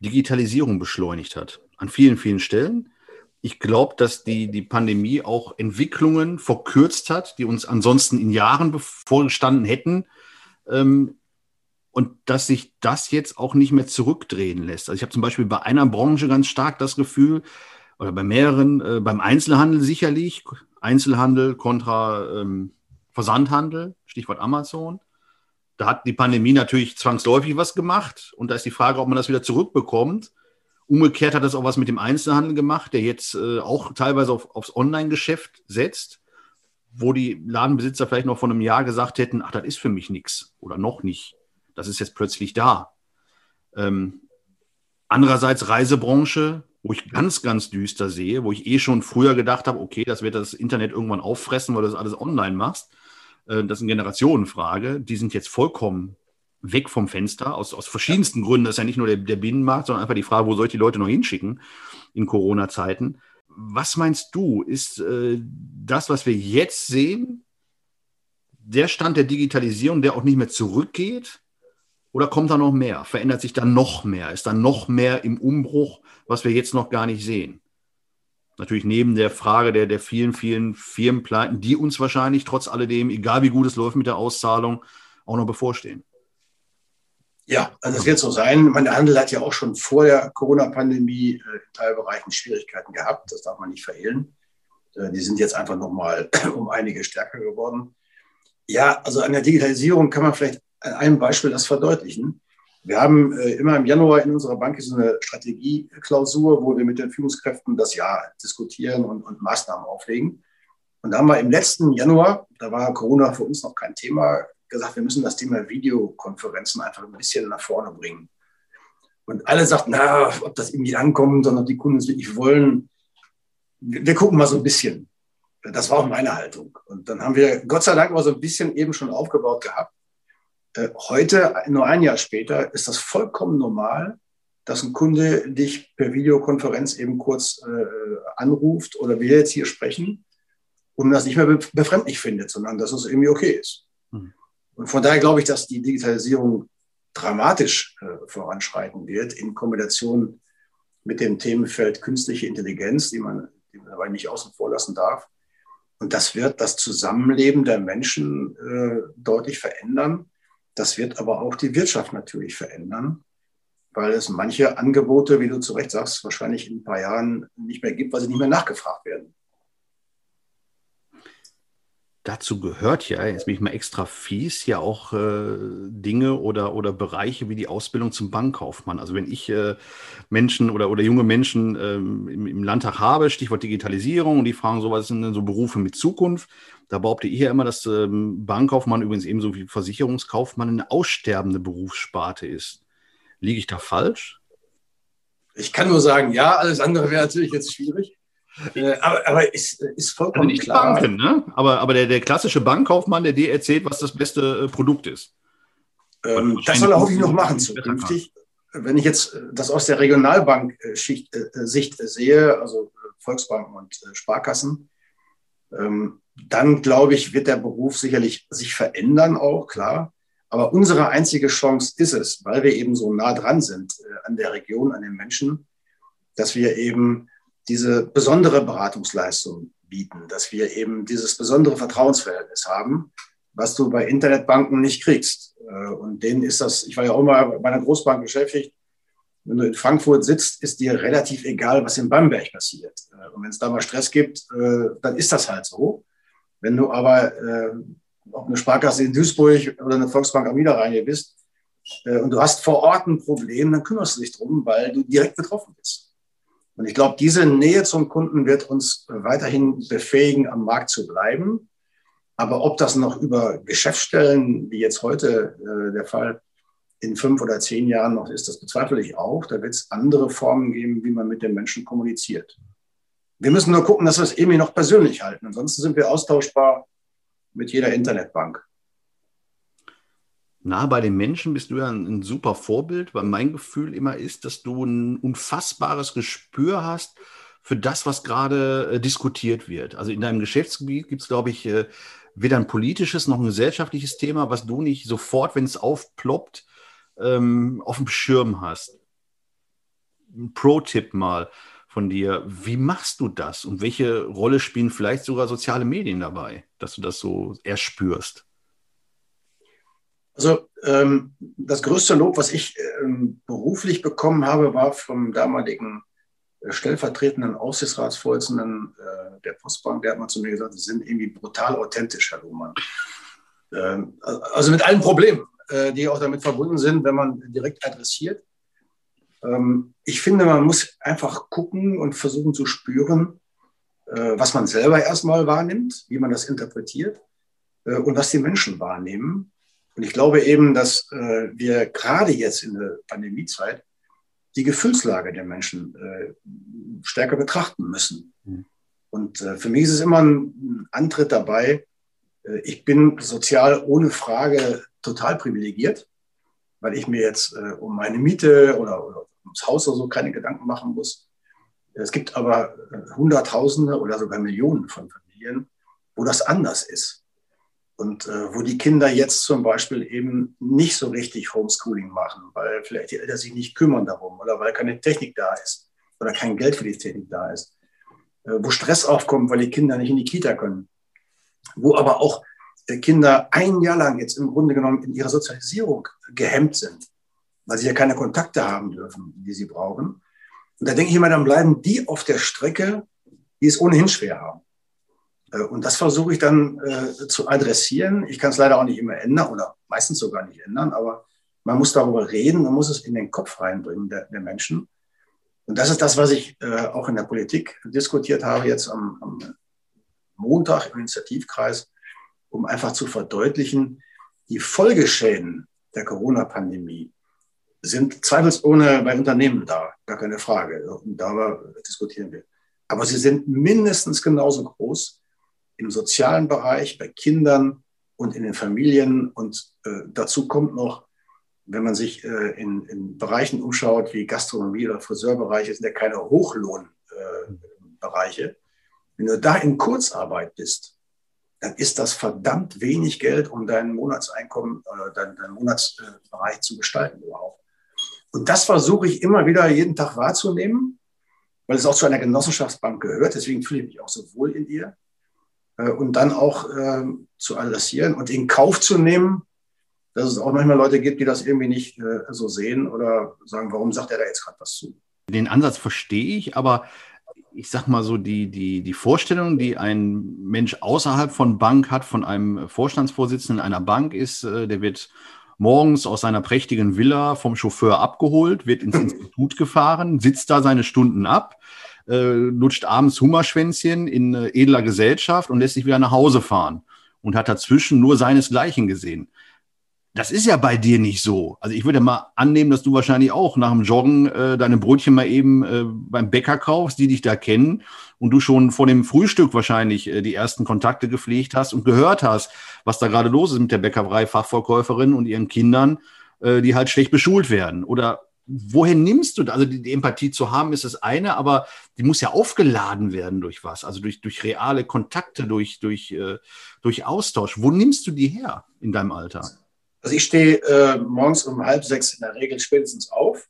Digitalisierung beschleunigt hat. An vielen, vielen Stellen. Ich glaube, dass die, die Pandemie auch Entwicklungen verkürzt hat, die uns ansonsten in Jahren bevorgestanden hätten. Ähm, und dass sich das jetzt auch nicht mehr zurückdrehen lässt. Also ich habe zum Beispiel bei einer Branche ganz stark das Gefühl, oder bei mehreren, äh, beim Einzelhandel sicherlich, Einzelhandel kontra ähm, Versandhandel, Stichwort Amazon. Da hat die Pandemie natürlich zwangsläufig was gemacht. Und da ist die Frage, ob man das wieder zurückbekommt Umgekehrt hat das auch was mit dem Einzelhandel gemacht, der jetzt äh, auch teilweise auf, aufs Online-Geschäft setzt, wo die Ladenbesitzer vielleicht noch vor einem Jahr gesagt hätten, ach, das ist für mich nichts oder noch nicht. Das ist jetzt plötzlich da. Ähm, andererseits Reisebranche, wo ich ganz, ganz düster sehe, wo ich eh schon früher gedacht habe, okay, das wird das Internet irgendwann auffressen, weil du das alles online machst. Äh, das ist eine Generationenfrage. Die sind jetzt vollkommen weg vom Fenster, aus, aus verschiedensten Gründen. Das ist ja nicht nur der, der Binnenmarkt, sondern einfach die Frage, wo soll ich die Leute noch hinschicken in Corona-Zeiten. Was meinst du, ist äh, das, was wir jetzt sehen, der Stand der Digitalisierung, der auch nicht mehr zurückgeht? Oder kommt da noch mehr? Verändert sich da noch mehr? Ist da noch mehr im Umbruch, was wir jetzt noch gar nicht sehen? Natürlich neben der Frage der, der vielen, vielen Firmenpleiten, die uns wahrscheinlich trotz alledem, egal wie gut es läuft mit der Auszahlung, auch noch bevorstehen. Ja, also es wird so sein. Mein Handel hat ja auch schon vor der Corona-Pandemie äh, in Teilbereichen Schwierigkeiten gehabt. Das darf man nicht verhehlen. Äh, die sind jetzt einfach nochmal [clears throat] um einige stärker geworden. Ja, also an der Digitalisierung kann man vielleicht an einem Beispiel das verdeutlichen. Wir haben äh, immer im Januar in unserer Bank so eine Strategieklausur, wo wir mit den Führungskräften das Jahr diskutieren und, und Maßnahmen auflegen. Und da haben wir im letzten Januar, da war Corona für uns noch kein Thema, gesagt, wir müssen das Thema Videokonferenzen einfach ein bisschen nach vorne bringen. Und alle sagten, na, ob das irgendwie ankommt und ob die Kunden es wirklich wollen. Wir gucken mal so ein bisschen. Das war auch meine Haltung. Und dann haben wir Gott sei Dank mal so ein bisschen eben schon aufgebaut gehabt. Äh, heute, nur ein Jahr später, ist das vollkommen normal, dass ein Kunde dich per Videokonferenz eben kurz äh, anruft oder wir jetzt hier sprechen und das nicht mehr befremdlich findet, sondern dass es irgendwie okay ist. Mhm. Und von daher glaube ich, dass die Digitalisierung dramatisch äh, voranschreiten wird in Kombination mit dem Themenfeld künstliche Intelligenz, die man, die man dabei nicht außen vor lassen darf. Und das wird das Zusammenleben der Menschen äh, deutlich verändern. Das wird aber auch die Wirtschaft natürlich verändern, weil es manche Angebote, wie du zu Recht sagst, wahrscheinlich in ein paar Jahren nicht mehr gibt, weil sie nicht mehr nachgefragt werden. Dazu gehört ja, jetzt bin ich mal extra fies, ja auch äh, Dinge oder, oder Bereiche wie die Ausbildung zum Bankkaufmann. Also wenn ich äh, Menschen oder, oder junge Menschen ähm, im, im Landtag habe, Stichwort Digitalisierung, und die fragen so, was sind denn so Berufe mit Zukunft? Da behaupte ich ja immer, dass ähm, Bankkaufmann übrigens ebenso wie Versicherungskaufmann eine aussterbende Berufssparte ist. Liege ich da falsch? Ich kann nur sagen, ja, alles andere wäre natürlich jetzt schwierig. Äh, aber, aber ist, ist vollkommen also nicht klar. Banken, ne? Aber, aber der, der klassische Bankkaufmann, der dir erzählt, was das beste äh, Produkt ist. Ähm, das soll er hoffentlich noch machen zukünftig. Wenn ich jetzt äh, das aus der Regionalbank-Sicht äh, sehe, also Volksbanken und Sparkassen, ähm, dann glaube ich, wird der Beruf sicherlich sich verändern auch, klar. Aber unsere einzige Chance ist es, weil wir eben so nah dran sind äh, an der Region, an den Menschen, dass wir eben diese besondere Beratungsleistung bieten, dass wir eben dieses besondere Vertrauensverhältnis haben, was du bei Internetbanken nicht kriegst. Äh, und denen ist das, ich war ja auch mal bei einer Großbank beschäftigt, wenn du in Frankfurt sitzt, ist dir relativ egal, was in Bamberg passiert. Äh, und wenn es da mal Stress gibt, dann ist das halt so. Wenn du aber äh, auf eine Sparkasse in Duisburg oder eine Volksbank am Niederrhein bist äh, und du hast vor Ort ein Problem, dann kümmerst du dich drum, weil du direkt betroffen bist. Und ich glaube, diese Nähe zum Kunden wird uns weiterhin befähigen, am Markt zu bleiben. Aber ob das noch über Geschäftsstellen, wie jetzt heute äh, der Fall, in fünf oder zehn Jahren noch ist, das bezweifle ich auch. Da wird es andere Formen geben, wie man mit den Menschen kommuniziert. Wir müssen nur gucken, dass wir es irgendwie noch persönlich halten. Ansonsten sind wir austauschbar mit jeder Internetbank. Na, bei den Menschen bist du ja ein, ein, super Vorbild, weil mein Gefühl immer ist, dass du ein unfassbares Gespür hast für das, was gerade äh, diskutiert wird. Also in deinem Geschäftsgebiet gibt es, glaube ich, äh, weder ein politisches noch ein gesellschaftliches Thema, was du nicht sofort, wenn es aufploppt, ähm, auf dem Schirm hast. Ein Pro-Tipp mal von dir. Wie machst du das und welche Rolle spielen vielleicht sogar soziale Medien dabei, dass du das so erspürst? Also ähm, das größte Lob, was ich ähm, beruflich bekommen habe, war vom damaligen äh, stellvertretenden Aussichtsratsvorsitzenden äh, der Postbank. Der hat mal zu mir gesagt, Sie sind irgendwie brutal authentisch, Herr Lohmann. Ähm, also mit allen Problemen, äh, die auch damit verbunden sind, wenn man direkt adressiert. Ähm, ich finde, man muss einfach gucken und versuchen zu spüren, äh, was man selber erstmal wahrnimmt, wie man das interpretiert äh, und was die Menschen wahrnehmen. Und ich glaube eben, dass äh, wir gerade jetzt in der Pandemiezeit die Gefühlslage der Menschen stärker betrachten müssen. Mhm. Und für mich ist es immer ein Antritt dabei, ich bin sozial ohne Frage total privilegiert, weil ich mir jetzt um meine Miete oder, oder ums Haus oder so keine Gedanken machen muss. Es gibt aber Hunderttausende oder sogar Millionen von Familien, wo das anders ist. Und äh, wo die Kinder jetzt zum Beispiel eben nicht so richtig Homeschooling machen, weil vielleicht die Eltern sich nicht kümmern darum oder weil keine Technik da ist oder kein Geld für die Technik da ist. Äh, wo Stress aufkommt, weil die Kinder nicht in die Kita können. Wo aber auch äh, Kinder ein Jahr lang jetzt im Grunde genommen in ihrer Sozialisierung gehemmt sind weil sie ja keine Kontakte haben dürfen, die sie brauchen. Und da denke ich immer, dann bleiben die auf der Strecke, die es ohnehin schwer haben. Äh, und das versuche ich dann äh, zu adressieren. Ich kann es leider auch nicht immer ändern oder meistens sogar nicht ändern, aber man muss darüber reden, man muss es in den Kopf reinbringen der, der Menschen. Und das ist das, was ich äh, auch in der Politik diskutiert habe, jetzt am, am Montag im Initiativkreis, um einfach zu verdeutlichen, die Folgeschäden der Corona-Pandemie, sind zweifelsohne bei Unternehmen da, gar keine Frage. Und darüber diskutieren wir. Aber sie sind mindestens genauso groß im sozialen Bereich, bei Kindern und in den Familien. Und äh, dazu kommt noch, wenn man sich äh, in, in, Bereichen umschaut, wie Gastronomie oder Friseurbereiche, sind ja keine Hochlohnbereiche. Äh, wenn du da in Kurzarbeit bist, dann ist das verdammt wenig Geld, um dein Monatseinkommen, äh, dein, dein Monatsbereich zu gestalten überhaupt. Und das versuche ich immer wieder jeden Tag wahrzunehmen, weil es auch zu einer Genossenschaftsbank gehört. Deswegen fühle ich mich auch so wohl in ihr. Äh, und dann auch äh, zu adressieren und in Kauf zu nehmen, dass es auch manchmal Leute gibt, die das irgendwie nicht äh, so sehen oder sagen, warum sagt er da jetzt gerade was zu? Den Ansatz verstehe ich, aber ich sag mal so, die, die, die Vorstellung, die ein Mensch außerhalb von Bank hat, von einem Vorstandsvorsitzenden einer Bank ist, äh, der wird morgens aus seiner prächtigen Villa vom Chauffeur abgeholt, wird ins [laughs] Institut gefahren, sitzt da seine Stunden ab, äh, lutscht abends Hummerschwänzchen in äh, edler Gesellschaft und lässt sich wieder nach Hause fahren und hat dazwischen nur seinesgleichen gesehen. Das ist ja bei dir nicht so. Also ich würde mal annehmen, dass du wahrscheinlich auch nach dem Joggen äh, deine Brötchen mal eben äh, beim Bäcker kaufst, die dich da kennen und du schon vor dem Frühstück wahrscheinlich äh, die ersten Kontakte gepflegt hast und gehört hast, was da gerade los ist mit der Bäckerei-Fachverkäuferin und ihren Kindern, äh, die halt schlecht beschult werden. Oder woher nimmst du, also die, die, Empathie zu haben, ist das eine, aber die muss ja aufgeladen werden durch was, also durch, durch reale Kontakte, durch, durch, äh, durch Austausch. Wo nimmst du die her in deinem Alter? Also ich stehe äh, morgens um halb sechs in der Regel spätestens auf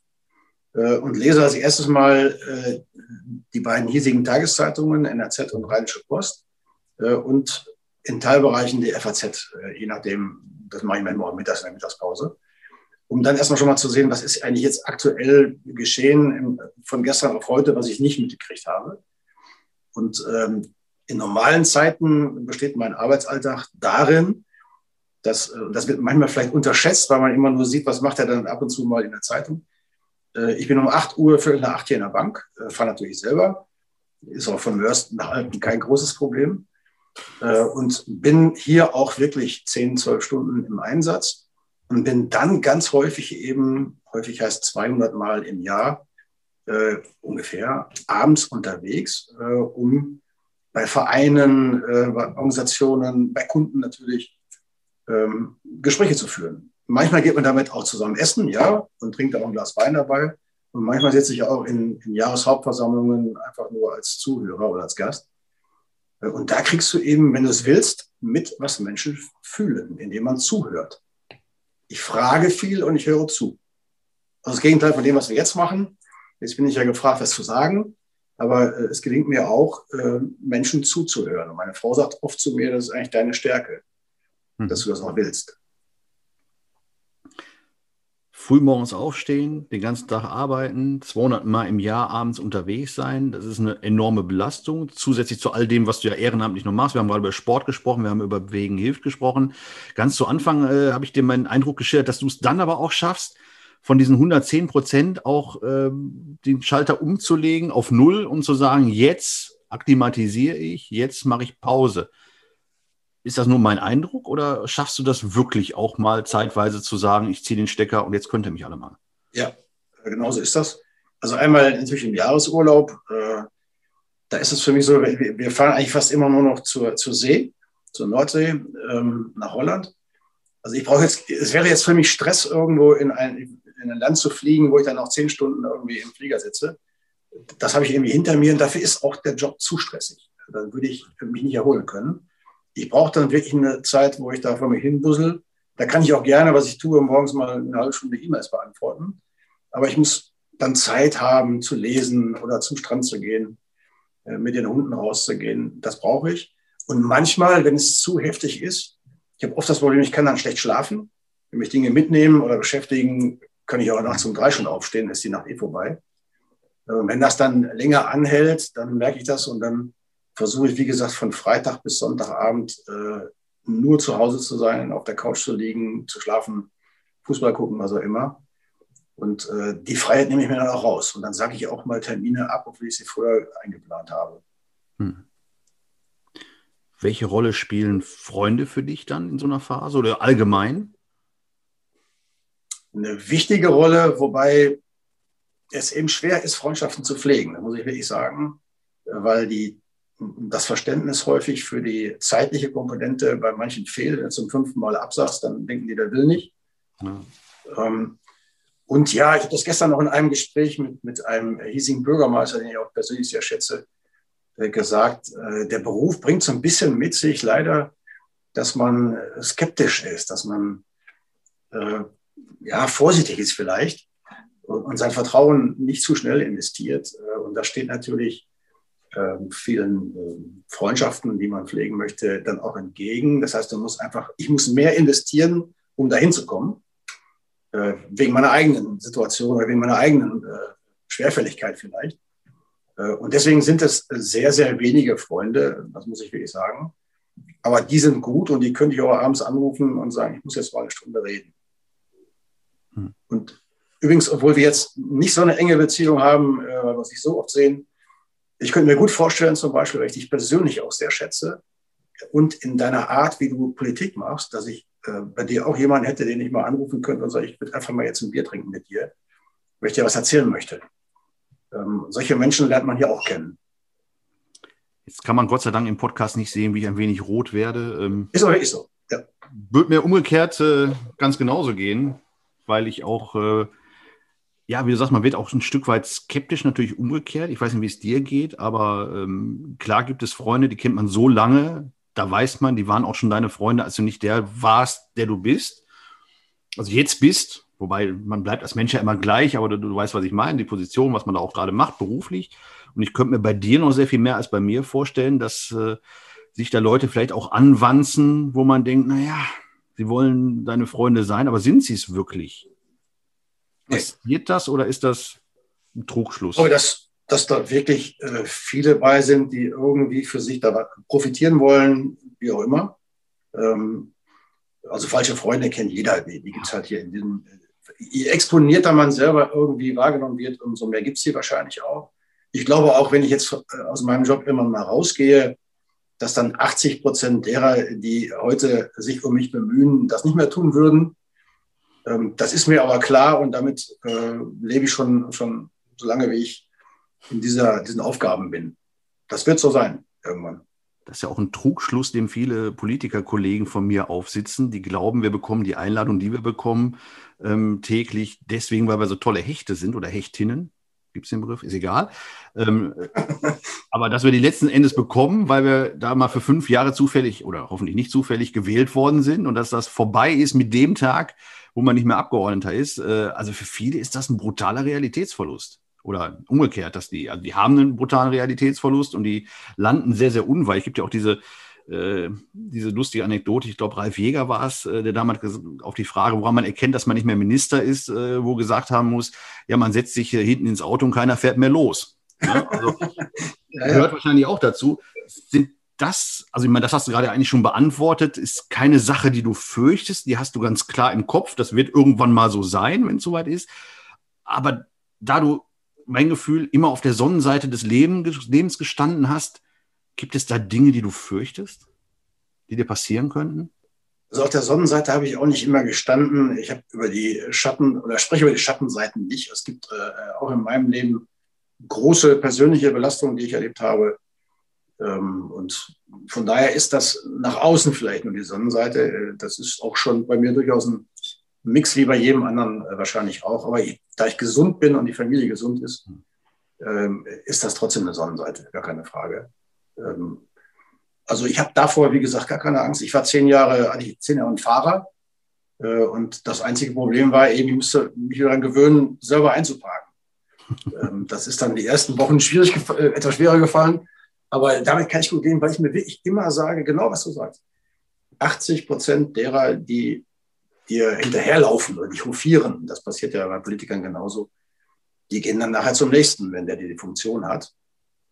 äh, und lese als erstes mal äh, die beiden hiesigen Tageszeitungen, NRZ und Rheinische Post äh, und in Teilbereichen die FAZ, äh, je nachdem, das mache ich manchmal auch mittags in der Mittagspause, um dann erstmal schon mal zu sehen, was ist eigentlich jetzt aktuell geschehen im, von gestern auf heute, was ich nicht mitgekriegt habe. Und ähm, in normalen Zeiten besteht mein Arbeitsalltag darin, das, äh, das wird manchmal vielleicht unterschätzt, weil man immer nur sieht, was macht er dann ab und zu mal in der Zeitung. Äh, ich bin um 8 Uhr, viertel nach 8 hier in der Bank, äh, fahre natürlich selber. Ist auch von Mörsten nach Alpen kein großes Problem. Und bin hier auch wirklich 10, 12 Stunden im Einsatz und bin dann ganz häufig eben, häufig heißt 200 Mal im Jahr äh, ungefähr, abends unterwegs, äh, um bei Vereinen, äh, bei Organisationen, bei Kunden natürlich ähm, Gespräche zu führen. Manchmal geht man damit auch zusammen essen, ja, und trinkt auch ein Glas Wein dabei. Und manchmal sitze ich auch in, in Jahreshauptversammlungen einfach nur als Zuhörer oder als Gast. Äh, und da kriegst du eben, wenn du es willst, mit, was Menschen fühlen, indem man zuhört. Ich frage viel und ich höre zu. Also das Gegenteil von dem, was wir jetzt machen. Jetzt bin ich ja gefragt, was zu sagen. Aber äh, es gelingt mir auch, äh, Menschen zuzuhören. Und meine Frau sagt oft zu mir, das ist eigentlich deine Stärke dass du das auch willst. Frühmorgens aufstehen, den ganzen Tag arbeiten, 200 Mal im Jahr abends unterwegs sein, das ist eine enorme Belastung. Zusätzlich zu all dem, was du ja ehrenamtlich noch machst. Wir haben gerade über Sport gesprochen, wir haben über Bewegen hilft gesprochen. Ganz zu Anfang äh, habe ich dir meinen Eindruck geschildert, dass du es dann aber auch schaffst, von diesen 110 Prozent auch ähm, den Schalter umzulegen auf Null und zu sagen, jetzt akklimatisiere ich, jetzt mache ich Pause. Ist das nur mein Eindruck oder schaffst du das wirklich auch mal zeitweise zu sagen, ich ziehe den Stecker und jetzt könnt ihr mich alle mal? Ja, genauso ist das. Also einmal natürlich im Jahresurlaub, äh, da ist es für mich so, wir, fahren eigentlich fast immer nur noch zur, zur See, zur Nordsee, ähm, nach Holland. Also ich brauche jetzt, es wäre jetzt für mich Stress, irgendwo in ein, in ein Land zu fliegen, wo ich dann noch zehn Stunden irgendwie im Flieger sitze. Das habe ich irgendwie hinter mir und dafür ist auch der Job zu stressig. Dann würde ich mich nicht erholen können. Ich brauche dann wirklich eine Zeit, wo ich da vor mir hinbussel. Da kann ich auch gerne, was ich tue, morgens mal eine halbe Stunde E-Mails beantworten. Aber ich muss dann Zeit haben zu lesen oder zum Strand zu gehen, äh, mit den Hunden rauszugehen. Das brauche ich. Und manchmal, wenn es zu heftig ist, ich habe oft das Problem, ich kann dann schlecht schlafen. Wenn mich Dinge mitnehmen oder beschäftigen, kann ich auch nachts um drei schon aufstehen, ist die Nacht eh vorbei. Äh, wenn das dann länger anhält, dann merke ich das und dann versuche ich, wie gesagt, von Freitag bis Sonntagabend äh, nur zu Hause zu sein, auf der Couch zu liegen, zu schlafen, Fußball gucken, was auch immer. Und äh, die Freiheit nehme ich mir dann auch raus. Und dann sage ich auch mal Termine ab, obwohl ich sie früher eingeplant habe. Hm. Welche Rolle spielen Freunde für dich dann in so einer Phase oder allgemein? Eine wichtige Rolle, wobei es eben schwer ist, Freundschaften zu pflegen, muss ich wirklich sagen, weil die, das Verständnis häufig für die zeitliche Komponente bei manchen fehlt. Wenn du zum fünften Mal absagst, dann denken die, der will nicht. Ja. Ähm, und ja, ich habe das gestern noch in einem Gespräch mit, mit einem hiesigen Bürgermeister, den ich auch persönlich sehr schätze, äh, gesagt, äh, der Beruf bringt so ein bisschen mit sich leider, dass man skeptisch ist, dass man äh, ja vorsichtig ist vielleicht und sein Vertrauen nicht zu schnell investiert. Und da steht natürlich vielen ähm, Freundschaften, die man pflegen möchte, dann auch entgegen. Das heißt, du musst einfach, ich muss mehr investieren, um dahin zu kommen äh, wegen meiner eigenen Situation oder wegen meiner eigenen äh, Schwerfälligkeit vielleicht. Äh, und deswegen sind es sehr, sehr wenige Freunde, das muss ich wirklich sagen. Aber die sind gut und die könnte ich auch abends anrufen und sagen, ich muss jetzt mal eine Stunde reden. Hm. Und übrigens, obwohl wir jetzt nicht so eine enge Beziehung haben, weil wir sich so oft sehen, ich könnte mir gut vorstellen, zum Beispiel, weil ich dich persönlich auch sehr schätze und in deiner Art, wie du Politik machst, dass ich äh, bei dir auch jemanden hätte, den ich mal anrufen könnte und sage, ich würde einfach mal jetzt ein Bier trinken mit dir, weil ich dir was erzählen möchte. Ähm, solche Menschen lernt man hier auch kennen. Jetzt kann man Gott sei Dank im Podcast nicht sehen, wie ich ein wenig rot werde. Ähm, ist aber ist so, ja. Würde mir umgekehrt äh, ganz genauso gehen, weil ich auch, äh, ja, wie du sagst, man wird auch ein Stück weit skeptisch natürlich umgekehrt. Ich weiß nicht, wie es dir geht, aber ähm, klar gibt es Freunde, die kennt man so lange, da weiß man, die waren auch schon deine Freunde, als du nicht der warst, der du bist. Also jetzt bist, wobei man bleibt als Mensch ja immer gleich, aber du, du weißt, was ich meine, die Position, was man da auch gerade macht, beruflich. Und ich könnte mir bei dir noch sehr viel mehr als bei mir vorstellen, dass äh, sich da Leute vielleicht auch anwanzen, wo man denkt, naja, sie wollen deine Freunde sein, aber sind sie es wirklich? Passiert das oder ist das ein Trugschluss? Oh, das, dass da wirklich äh, viele bei sind, die irgendwie für sich da profitieren wollen, wie auch immer. Ähm, also falsche Freunde kennt jeder, die, die gibt es halt hier in diesem. Je exponierter man selber irgendwie wahrgenommen wird, umso mehr gibt es hier wahrscheinlich auch. Ich glaube auch, wenn ich jetzt äh, aus meinem Job immer mal rausgehe, dass dann 80 Prozent derer, die heute sich um mich bemühen, das nicht mehr tun würden. Ähm, das ist mir aber klar und damit äh, lebe ich schon, schon so lange, wie ich in dieser, diesen Aufgaben bin. Das wird so sein, irgendwann. Das ist ja auch ein Trugschluss, dem viele Politikerkollegen von mir aufsitzen, die glauben, wir bekommen die Einladung, die wir bekommen, ähm, täglich, deswegen, weil wir so tolle Hechte sind oder Hechtinnen. Gibt es den Begriff? Ist egal. Ähm, [laughs] aber dass wir die letzten Endes bekommen, weil wir da mal für fünf Jahre zufällig oder hoffentlich nicht zufällig gewählt worden sind und dass das vorbei ist mit dem Tag, wo man nicht mehr Abgeordneter ist. Äh, also für viele ist das ein brutaler Realitätsverlust oder umgekehrt, dass die, also die haben einen brutalen Realitätsverlust und die landen sehr, sehr unweit. Es gibt ja auch diese, äh, diese lustige Anekdote, ich glaube, Ralf Jäger war es, äh, der damals auf die Frage, woran man erkennt, dass man nicht mehr Minister ist, äh, wo gesagt haben muss, ja, man setzt sich hinten ins Auto und keiner fährt mehr los. Ja, also, [laughs] ja, ja. gehört wahrscheinlich auch dazu. Sind das, also ich meine, das hast du gerade eigentlich schon beantwortet, ist keine Sache, die du fürchtest, die hast du ganz klar im Kopf, das wird irgendwann mal so sein, wenn es soweit ist. Aber da du, mein Gefühl, immer auf der Sonnenseite des Lebens gestanden hast, gibt es da Dinge, die du fürchtest, die dir passieren könnten? Also auf der Sonnenseite habe ich auch nicht immer gestanden. Ich habe über die Schatten oder spreche über die Schattenseiten nicht. Es gibt äh, auch in meinem Leben große persönliche Belastungen, die ich erlebt habe. Ähm, und von daher ist das nach außen vielleicht nur die Sonnenseite. Äh, das ist auch schon bei mir durchaus ein Mix wie bei jedem anderen äh, wahrscheinlich auch. Aber da ich gesund bin und die Familie gesund ist, ähm, ist das trotzdem eine Sonnenseite, gar keine Frage. Ähm, also ich habe davor, wie gesagt, gar keine Angst. Ich war zehn Jahre, eigentlich zehn Jahre ein Fahrer. Äh, und das einzige Problem war eben, ich musste mich daran gewöhnen, selber einzuparken. [laughs] Ähm, das ist dann die ersten Wochen schwierig, äh, etwas schwerer gefallen. Aber damit kann ich gut gehen, weil ich mir wirklich immer sage, genau was du sagst. 80 Prozent derer, die dir hinterherlaufen oder dich hofieren, das passiert ja bei Politikern genauso, die gehen dann nachher zum nächsten, wenn der die Funktion hat.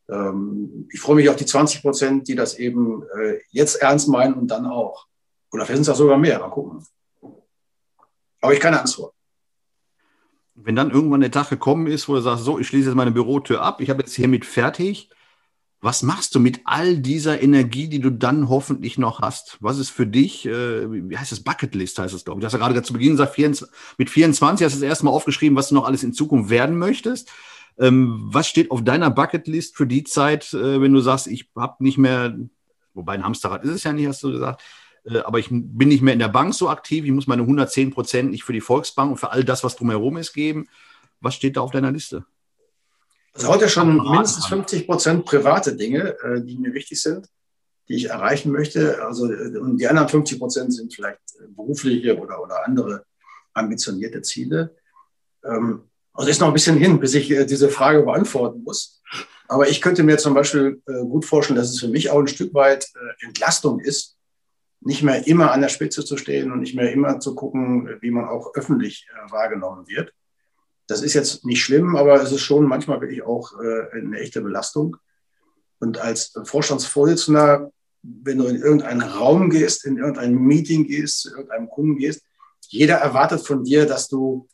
Ähm, ich freue mich auf die 20 Prozent, die das eben äh, jetzt ernst meinen und dann auch. Oder vielleicht sind es auch sogar mehr, mal gucken. Aber ich keine Angst vor. Wenn dann irgendwann der Tag gekommen ist, wo du sagst, so, ich schließe jetzt meine Bürotür ab, ich habe jetzt hiermit fertig. Was machst du mit all dieser Energie, die du dann hoffentlich noch hast? Was ist für dich, äh, wie heißt das, Bucketlist heißt es, glaube ich. Du hast ja gerade zu Beginn gesagt, 24, mit 24 hast du das erste Mal aufgeschrieben, was du noch alles in Zukunft werden möchtest. Ähm, was steht auf deiner Bucketlist für die Zeit, äh, wenn du sagst, ich habe nicht mehr, wobei ein Hamsterrad ist es ja nicht, hast du gesagt, äh, aber ich bin nicht mehr in der Bank so aktiv, ich muss meine 110 Prozent nicht für die Volksbank und für all das, was drumherum ist, geben. Was steht da auf deiner Liste? Also heute schon mindestens 50 Prozent private Dinge, äh, die mir wichtig sind, die ich erreichen möchte. Also, äh, und die anderen 50 Prozent sind vielleicht berufliche oder, oder andere ambitionierte Ziele. Ähm, also ist noch ein bisschen hin, bis ich äh, diese Frage beantworten muss. Aber ich könnte mir zum Beispiel äh, gut vorstellen, dass es für mich auch ein Stück weit äh, Entlastung ist, nicht mehr immer an der Spitze zu stehen und nicht mehr immer zu gucken, wie man auch öffentlich wahrgenommen wird. Das ist jetzt nicht schlimm, aber es ist schon manchmal wirklich auch eine echte Belastung. Und als Vorstandsvorsitzender, wenn du in irgendeinen Raum gehst, in irgendein Meeting gehst, zu irgendeinem Kunden gehst, jeder erwartet von dir, dass du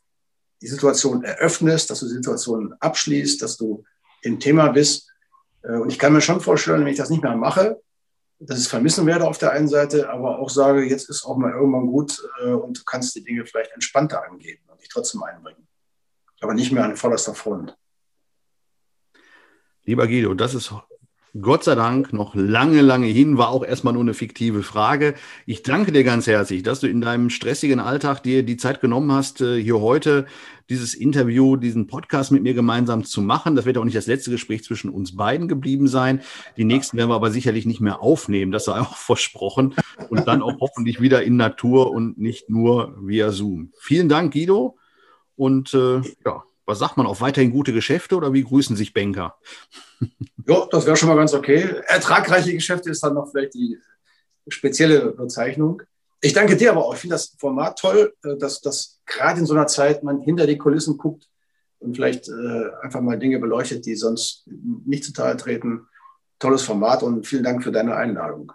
die Situation eröffnest, dass du die Situation abschließt, dass du im Thema bist. Äh, und ich kann mir schon vorstellen, wenn ich das nicht mehr mache, dass ich es vermissen werde auf der einen Seite, aber auch sage, jetzt ist auch mal irgendwann gut äh, und du kannst die Dinge vielleicht entspannter angehen und dich trotzdem einbringen. Aber nicht mehr an vorderster Front. Lieber Guido, das ist Gott sei Dank noch lange, lange hin, war auch erstmal nur eine fiktive Frage. Ich danke dir ganz herzlich, dass du in deinem stressigen Alltag dir die Zeit genommen hast, äh, hier heute dieses Interview, diesen Podcast mit mir gemeinsam zu machen. Das wird auch nicht das letzte Gespräch zwischen uns beiden geblieben sein. Die nächsten werden wir aber sicherlich nicht mehr aufnehmen, das sei [laughs] auch versprochen. Und dann auch hoffentlich wieder in Natur und nicht nur via Zoom. Vielen Dank, Guido. Und äh, ja, was sagt man, auch weiterhin gute Geschäfte oder wie grüßen sich Banker? [laughs] Ja, das wäre schon mal ganz okay. Ertragreiche Geschäfte ist dann noch vielleicht die spezielle Bezeichnung. Ich danke dir aber auch. Ich finde das Format toll, äh, dass, dass gerade in so einer Zeit man hinter die Kulissen guckt und vielleicht äh, einfach mal Dinge beleuchtet, die sonst nicht zutage treten. Tolles Format und vielen Dank für deine Einladung.